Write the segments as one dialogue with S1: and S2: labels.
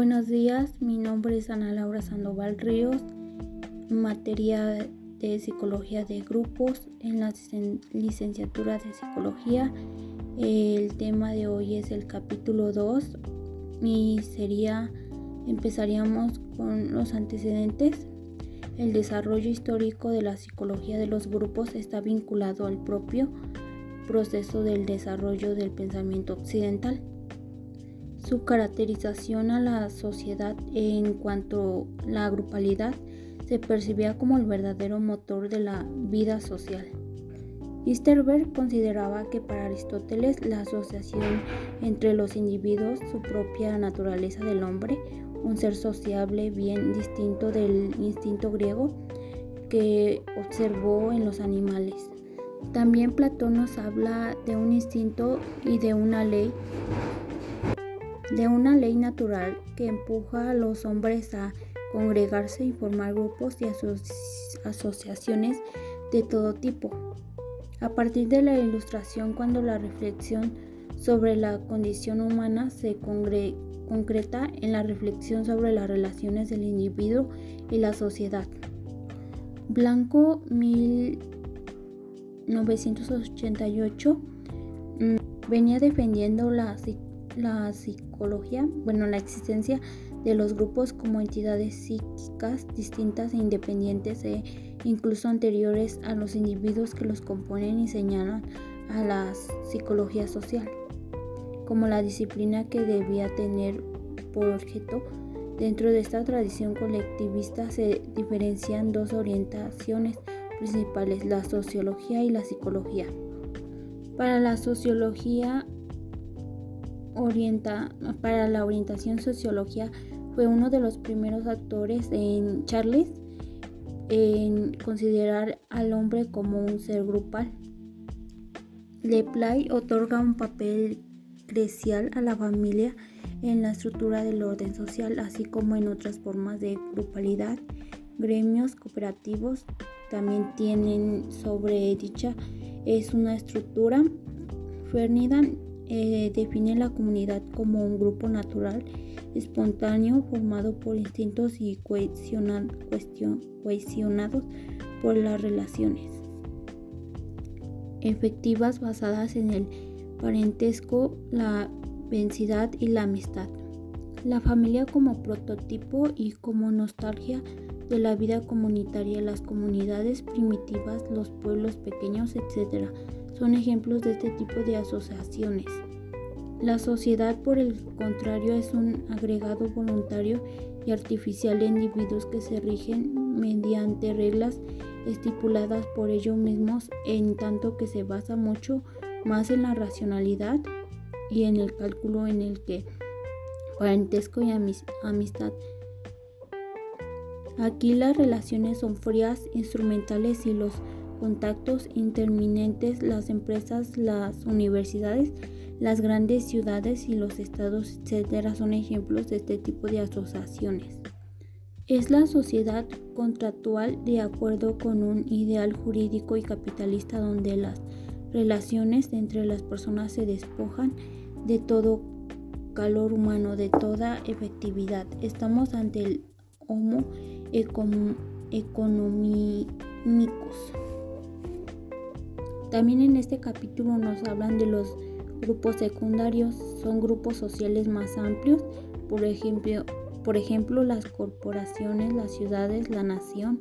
S1: Buenos días, mi nombre es Ana Laura Sandoval Ríos, materia de psicología de grupos en la licenciatura de psicología. El tema de hoy es el capítulo 2 y sería, empezaríamos con los antecedentes. El desarrollo histórico de la psicología de los grupos está vinculado al propio proceso del desarrollo del pensamiento occidental. Su caracterización a la sociedad en cuanto a la grupalidad se percibía como el verdadero motor de la vida social. Easterberg consideraba que para Aristóteles la asociación entre los individuos, su propia naturaleza del hombre, un ser sociable bien distinto del instinto griego que observó en los animales. También Platón nos habla de un instinto y de una ley de una ley natural que empuja a los hombres a congregarse y formar grupos y asociaciones de todo tipo. A partir de la ilustración, cuando la reflexión sobre la condición humana se concreta en la reflexión sobre las relaciones del individuo y la sociedad. Blanco 1988 mm, venía defendiendo la la psicología, bueno, la existencia de los grupos como entidades psíquicas distintas e independientes e incluso anteriores a los individuos que los componen y señalan a la psicología social, como la disciplina que debía tener por objeto. Dentro de esta tradición colectivista se diferencian dos orientaciones principales, la sociología y la psicología. Para la sociología orienta, para la orientación sociología fue uno de los primeros actores en Charles en considerar al hombre como un ser grupal. Leplay otorga un papel crucial a la familia en la estructura del orden social, así como en otras formas de grupalidad. Gremios cooperativos también tienen sobre dicha es una estructura. Ferdinand eh, define la comunidad como un grupo natural, espontáneo, formado por instintos y cohesionados por las relaciones efectivas basadas en el parentesco, la densidad y la amistad. La familia como prototipo y como nostalgia de la vida comunitaria, las comunidades primitivas, los pueblos pequeños, etc son ejemplos de este tipo de asociaciones. La sociedad, por el contrario, es un agregado voluntario y artificial de individuos que se rigen mediante reglas estipuladas por ellos mismos, en tanto que se basa mucho más en la racionalidad y en el cálculo en el que parentesco y amistad. Aquí las relaciones son frías, instrumentales y los contactos interminentes, las empresas, las universidades, las grandes ciudades y los estados, etcétera, son ejemplos de este tipo de asociaciones. Es la sociedad contractual de acuerdo con un ideal jurídico y capitalista donde las relaciones entre las personas se despojan de todo calor humano, de toda efectividad. Estamos ante el homo economicus. También en este capítulo nos hablan de los grupos secundarios, son grupos sociales más amplios, por ejemplo, por ejemplo las corporaciones, las ciudades, la nación,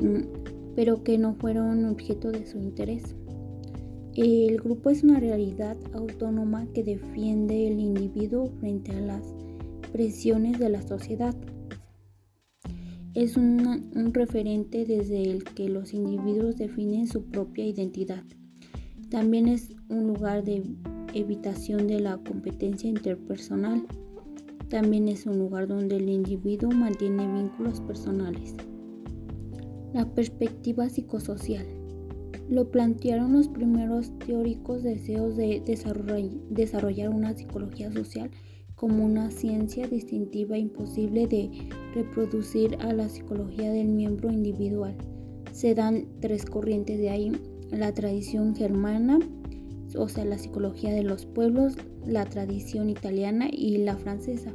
S1: mm, pero que no fueron objeto de su interés. El grupo es una realidad autónoma que defiende el individuo frente a las presiones de la sociedad es un referente desde el que los individuos definen su propia identidad. También es un lugar de evitación de la competencia interpersonal. También es un lugar donde el individuo mantiene vínculos personales. La perspectiva psicosocial. Lo plantearon los primeros teóricos deseos de desarrollar una psicología social como una ciencia distintiva imposible de reproducir a la psicología del miembro individual. Se dan tres corrientes de ahí, la tradición germana, o sea, la psicología de los pueblos, la tradición italiana y la francesa.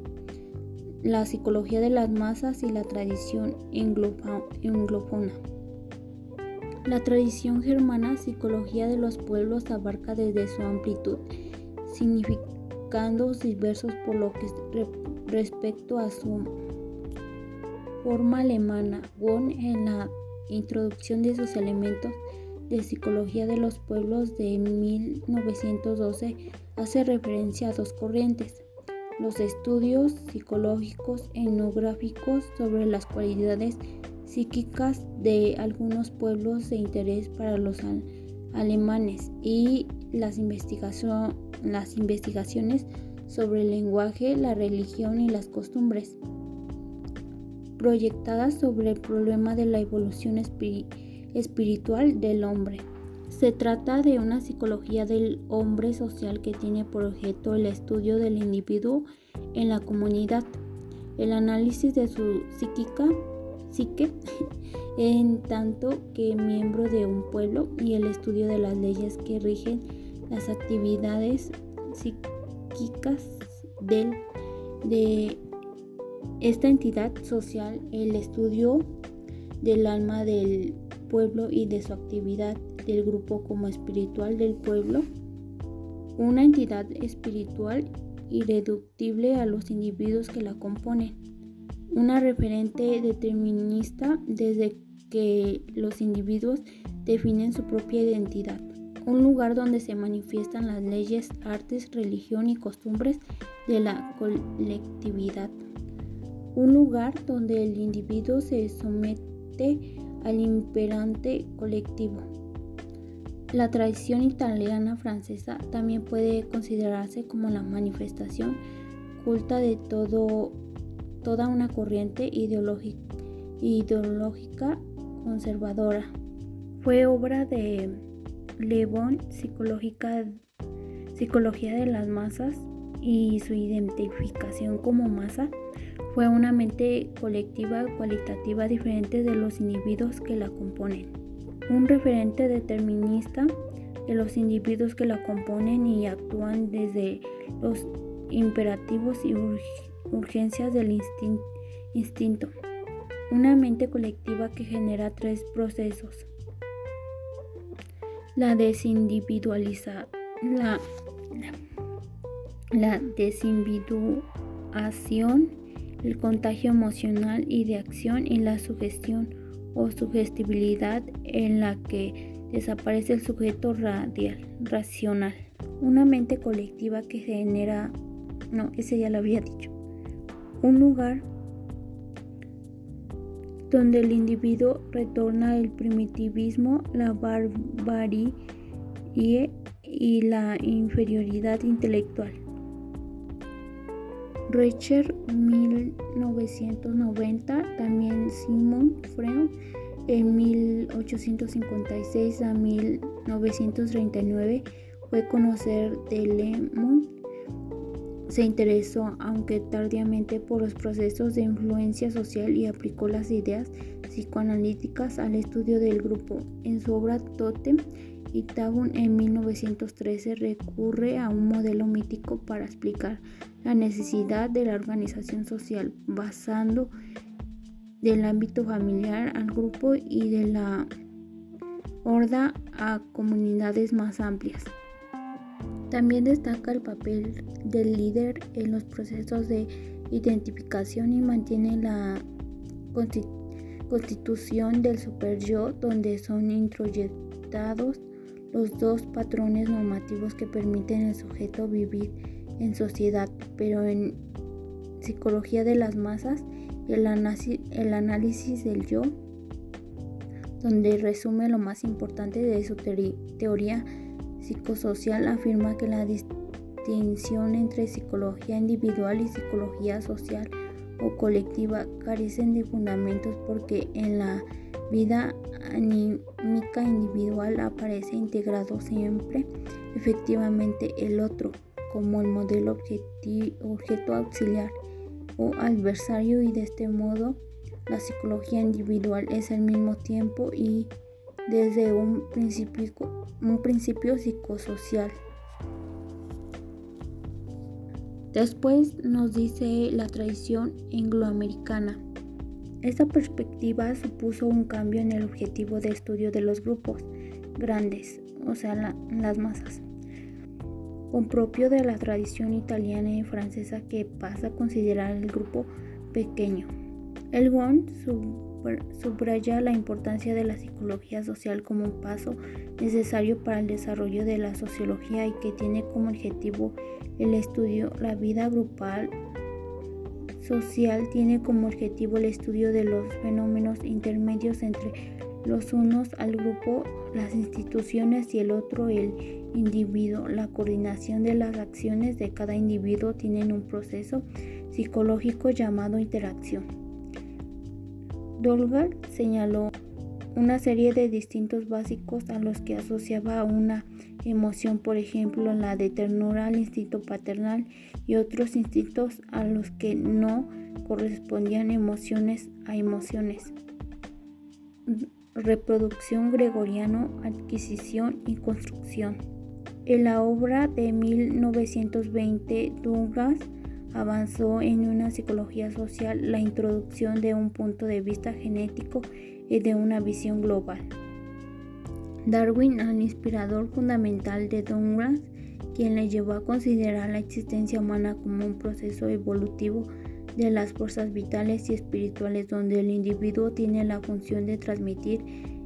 S1: la psicología de las masas y la tradición anglofona. La tradición germana, psicología de los pueblos, abarca desde su amplitud, significandos diversos por lo que respecto a su forma alemana. Won en la introducción de sus elementos de psicología de los pueblos de 1912 hace referencia a dos corrientes. Los estudios psicológicos etnográficos sobre las cualidades psíquicas de algunos pueblos de interés para los alemanes y las, las investigaciones sobre el lenguaje, la religión y las costumbres, proyectadas sobre el problema de la evolución espiritual del hombre. Se trata de una psicología del hombre social que tiene por objeto el estudio del individuo en la comunidad, el análisis de su psíquica psique en tanto que miembro de un pueblo y el estudio de las leyes que rigen las actividades psíquicas del, de esta entidad social, el estudio del alma del pueblo y de su actividad del grupo como espiritual del pueblo, una entidad espiritual irreductible a los individuos que la componen una referente determinista desde que los individuos definen su propia identidad, un lugar donde se manifiestan las leyes, artes, religión y costumbres de la colectividad, un lugar donde el individuo se somete al imperante colectivo. La tradición italiana francesa también puede considerarse como la manifestación culta de todo toda una corriente ideológica conservadora. Fue obra de Le Bon, Psicología de las Masas y su identificación como masa fue una mente colectiva cualitativa diferente de los individuos que la componen. Un referente determinista de los individuos que la componen y actúan desde los imperativos y urgencias del instinto. Una mente colectiva que genera tres procesos. La desindividualización, la, la desindividuación, el contagio emocional y de acción y la sugestión o sugestibilidad en la que desaparece el sujeto radial, racional. Una mente colectiva que genera, no, ese ya lo había dicho un lugar donde el individuo retorna el primitivismo, la barbarie y la inferioridad intelectual. Richer 1990, también Simon Freud en 1856 a 1939 fue conocer de Lemon se interesó, aunque tardíamente, por los procesos de influencia social y aplicó las ideas psicoanalíticas al estudio del grupo. En su obra Totem y Tabun en 1913 recurre a un modelo mítico para explicar la necesidad de la organización social, basando del ámbito familiar al grupo y de la horda a comunidades más amplias. También destaca el papel del líder en los procesos de identificación y mantiene la constitución del super-yo donde son introyectados los dos patrones normativos que permiten al sujeto vivir en sociedad, pero en psicología de las masas el, el análisis del yo, donde resume lo más importante de su teoría psicosocial afirma que la distinción entre psicología individual y psicología social o colectiva carecen de fundamentos porque en la vida anímica individual aparece integrado siempre efectivamente el otro como el modelo objeto auxiliar o adversario y de este modo la psicología individual es al mismo tiempo y desde un principio, un principio psicosocial. Después nos dice la tradición angloamericana. Esta perspectiva supuso un cambio en el objetivo de estudio de los grupos grandes, o sea, las masas, con propio de la tradición italiana y francesa que pasa a considerar el grupo pequeño. El WON subraya la importancia de la psicología social como un paso necesario para el desarrollo de la sociología y que tiene como objetivo el estudio la vida grupal social tiene como objetivo el estudio de los fenómenos intermedios entre los unos al grupo, las instituciones y el otro el individuo. La coordinación de las acciones de cada individuo tiene un proceso psicológico llamado interacción. Dolgar señaló una serie de distintos básicos a los que asociaba una emoción, por ejemplo, la de ternura al instinto paternal y otros instintos a los que no correspondían emociones a emociones. Reproducción gregoriano, adquisición y construcción. En la obra de 1920, Douglas avanzó en una psicología social la introducción de un punto de vista genético y de una visión global. Darwin, el inspirador fundamental de Douglas, quien le llevó a considerar la existencia humana como un proceso evolutivo de las fuerzas vitales y espirituales donde el individuo tiene la función de transmitir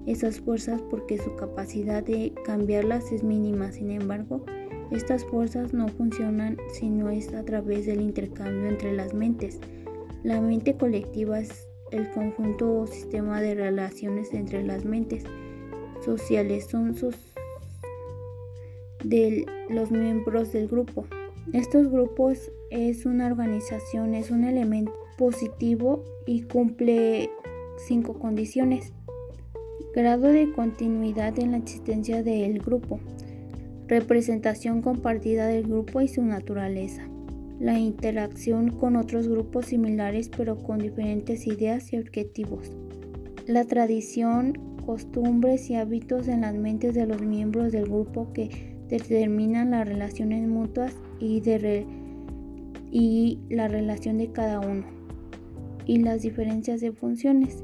S1: esas fuerzas porque su capacidad de cambiarlas es mínima. Sin embargo, estas fuerzas no funcionan si no es a través del intercambio entre las mentes. La mente colectiva es el conjunto o sistema de relaciones entre las mentes sociales, son sus de los miembros del grupo. Estos grupos es una organización, es un elemento positivo y cumple cinco condiciones. Grado de continuidad en la existencia del grupo representación compartida del grupo y su naturaleza, la interacción con otros grupos similares pero con diferentes ideas y objetivos, la tradición, costumbres y hábitos en las mentes de los miembros del grupo que determinan las relaciones mutuas y, la relación de cada uno, y las diferencias de funciones.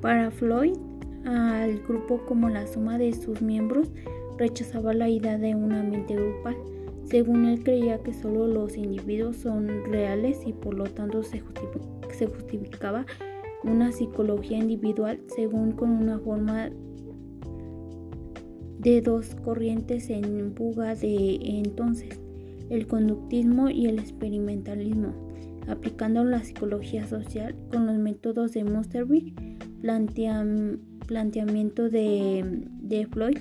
S1: Para Floyd, al grupo como la suma de sus miembros rechazaba la idea de una mente grupal. Según él creía que solo los individuos son reales y por lo tanto se, justificaba una psicología individual según con una forma de dos corrientes en buga de entonces, el conductismo y el experimentalismo, aplicando la psicología social con los métodos de Mustervig, planteamiento de, de Floyd,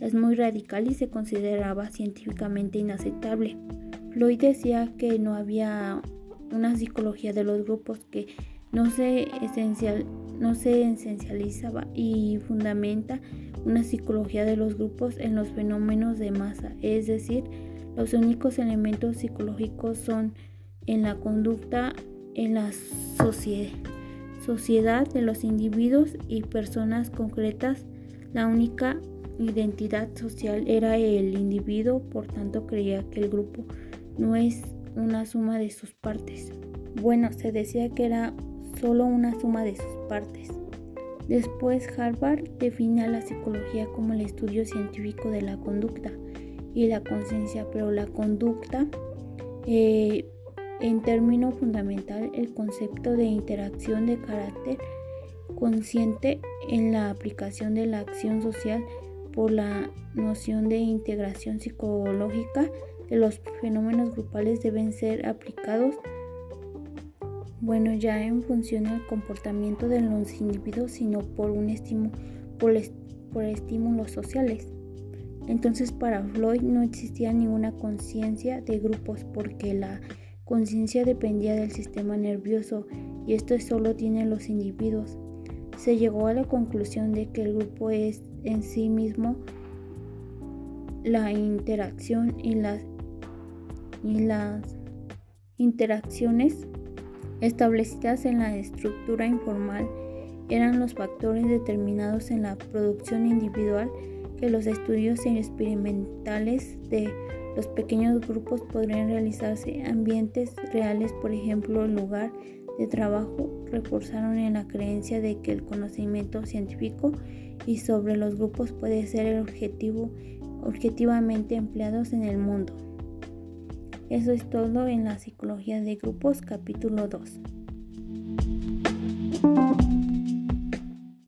S1: es muy radical y se consideraba científicamente inaceptable. Floyd decía que no había una psicología de los grupos que no se, esencial, no se esencializaba y fundamenta una psicología de los grupos en los fenómenos de masa, es decir, los únicos elementos psicológicos son en la conducta en la sociedad de los individuos y personas concretas, la única identidad social era el individuo, por tanto creía que el grupo no es una suma de sus partes. Bueno, se decía que era solo una suma de sus partes. Después Harvard define a la psicología como el estudio científico de la conducta y la conciencia, pero la conducta, eh, en término fundamental, el concepto de interacción de carácter consciente en la aplicación de la acción social por la noción de integración psicológica los fenómenos grupales deben ser aplicados bueno ya en función del comportamiento de los individuos sino por un estímulo estímulos sociales. Entonces para Floyd no existía ninguna conciencia de grupos porque la conciencia dependía del sistema nervioso y esto solo tienen los individuos. Se llegó a la conclusión de que el grupo es en sí mismo la interacción y las, y las interacciones establecidas en la estructura informal eran los factores determinados en la producción individual que los estudios experimentales de Los pequeños grupos podrían realizarse. Ambientes reales, por ejemplo, el lugar de trabajo, reforzaron en la creencia de que el conocimiento científico y sobre los grupos puede ser el objetivo objetivamente empleados en el mundo. Eso es todo en la psicología de grupos capítulo 2.